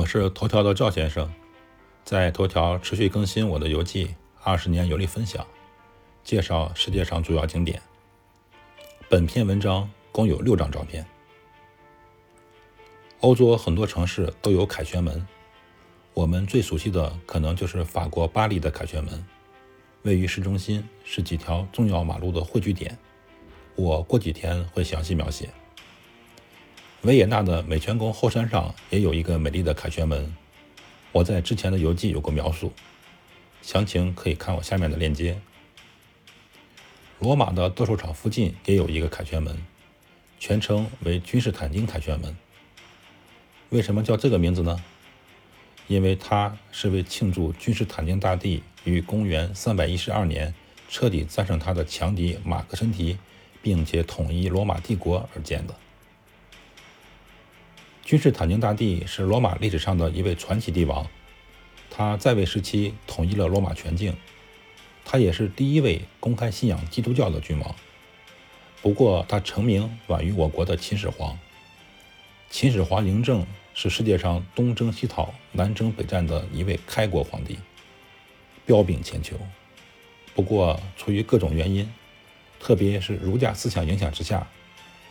我是头条的赵先生，在头条持续更新我的游记，二十年游历分享，介绍世界上主要景点。本篇文章共有六张照片。欧洲很多城市都有凯旋门，我们最熟悉的可能就是法国巴黎的凯旋门，位于市中心，是几条重要马路的汇聚点。我过几天会详细描写。维也纳的美泉宫后山上也有一个美丽的凯旋门，我在之前的游记有过描述，详情可以看我下面的链接。罗马的斗兽场附近也有一个凯旋门，全称为君士坦丁凯旋门。为什么叫这个名字呢？因为它是为庆祝君士坦丁大帝于公元312年彻底战胜他的强敌马克申提，并且统一罗马帝国而建的。君士坦丁大帝是罗马历史上的一位传奇帝王，他在位时期统一了罗马全境，他也是第一位公开信仰基督教的君王。不过，他成名晚于我国的秦始皇。秦始皇嬴政是世界上东征西讨、南征北战的一位开国皇帝，彪炳千秋。不过，出于各种原因，特别是儒家思想影响之下，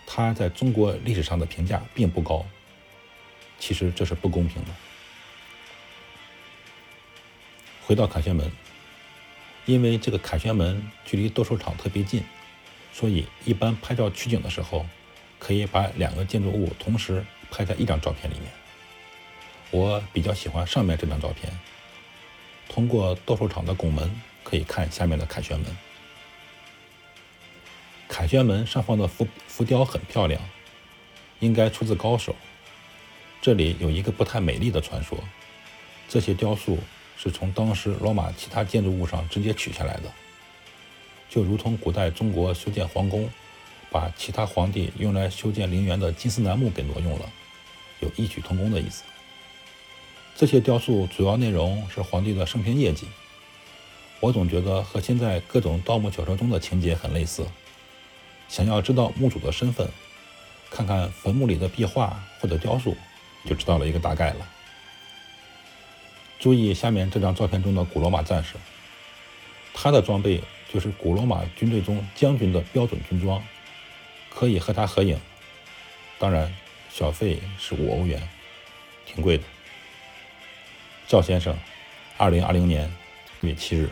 他在中国历史上的评价并不高。其实这是不公平的。回到凯旋门，因为这个凯旋门距离斗兽场特别近，所以一般拍照取景的时候，可以把两个建筑物同时拍在一张照片里面。我比较喜欢上面这张照片。通过斗兽场的拱门可以看下面的凯旋门。凯旋门上方的浮浮雕很漂亮，应该出自高手。这里有一个不太美丽的传说，这些雕塑是从当时罗马其他建筑物上直接取下来的，就如同古代中国修建皇宫，把其他皇帝用来修建陵园的金丝楠木给挪用了，有异曲同工的意思。这些雕塑主要内容是皇帝的生平业绩，我总觉得和现在各种盗墓小说中的情节很类似。想要知道墓主的身份，看看坟墓里的壁画或者雕塑。就知道了一个大概了。注意下面这张照片中的古罗马战士，他的装备就是古罗马军队中将军的标准军装，可以和他合影。当然，小费是五欧元，挺贵的。赵先生，二零二零年一月七日。